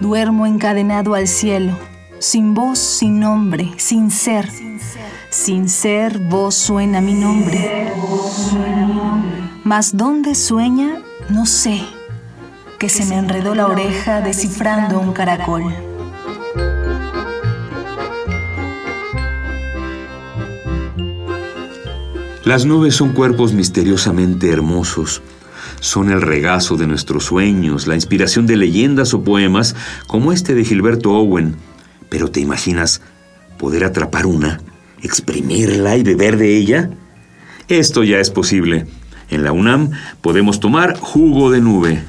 Duermo encadenado al cielo, sin voz, sin nombre, sin ser. Sin ser, voz suena mi nombre. Mas dónde sueña, no sé. Que se me enredó la oreja descifrando un caracol. Las nubes son cuerpos misteriosamente hermosos. Son el regazo de nuestros sueños, la inspiración de leyendas o poemas como este de Gilberto Owen. Pero ¿te imaginas poder atrapar una, exprimirla y beber de ella? Esto ya es posible. En la UNAM podemos tomar jugo de nube.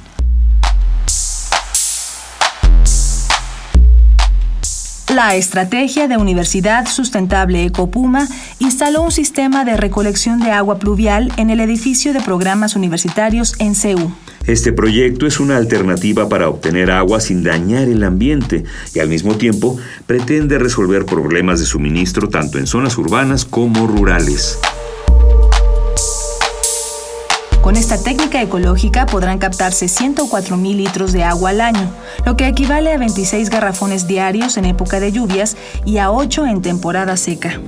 La estrategia de Universidad Sustentable Ecopuma instaló un sistema de recolección de agua pluvial en el edificio de programas universitarios en CEU. Este proyecto es una alternativa para obtener agua sin dañar el ambiente y al mismo tiempo pretende resolver problemas de suministro tanto en zonas urbanas como rurales. Con esta técnica ecológica podrán captarse 104 mil litros de agua al año, lo que equivale a 26 garrafones diarios en época de lluvias y a 8 en temporada seca.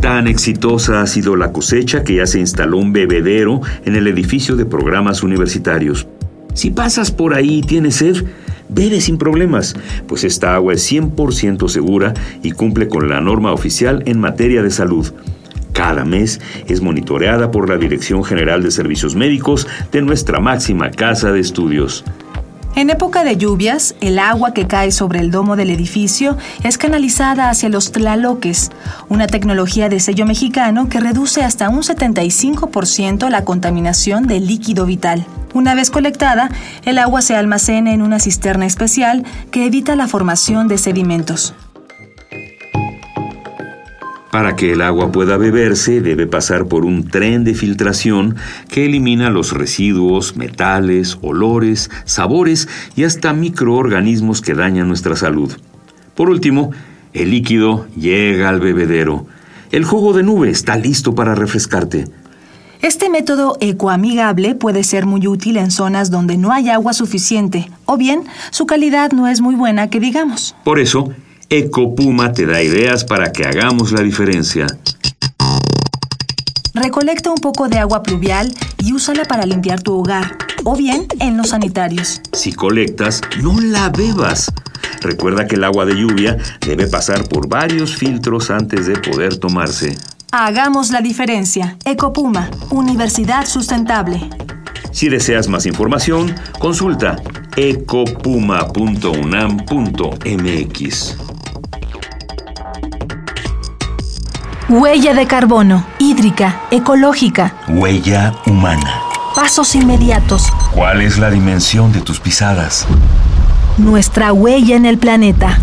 Tan exitosa ha sido la cosecha que ya se instaló un bebedero en el edificio de programas universitarios. Si pasas por ahí y tienes sed, bebe sin problemas, pues esta agua es 100% segura y cumple con la norma oficial en materia de salud. Cada mes es monitoreada por la Dirección General de Servicios Médicos de nuestra máxima casa de estudios. En época de lluvias, el agua que cae sobre el domo del edificio es canalizada hacia los tlaloques, una tecnología de sello mexicano que reduce hasta un 75% la contaminación del líquido vital. Una vez colectada, el agua se almacena en una cisterna especial que evita la formación de sedimentos. Para que el agua pueda beberse debe pasar por un tren de filtración que elimina los residuos, metales, olores, sabores y hasta microorganismos que dañan nuestra salud. Por último, el líquido llega al bebedero. El jugo de nube está listo para refrescarte. Este método ecoamigable puede ser muy útil en zonas donde no hay agua suficiente o bien su calidad no es muy buena que digamos. Por eso, Ecopuma te da ideas para que hagamos la diferencia. Recolecta un poco de agua pluvial y úsala para limpiar tu hogar o bien en los sanitarios. Si colectas, no la bebas. Recuerda que el agua de lluvia debe pasar por varios filtros antes de poder tomarse. Hagamos la diferencia. Ecopuma, Universidad Sustentable. Si deseas más información, consulta ecopuma.unam.mx. Huella de carbono, hídrica, ecológica. Huella humana. Pasos inmediatos. ¿Cuál es la dimensión de tus pisadas? Nuestra huella en el planeta.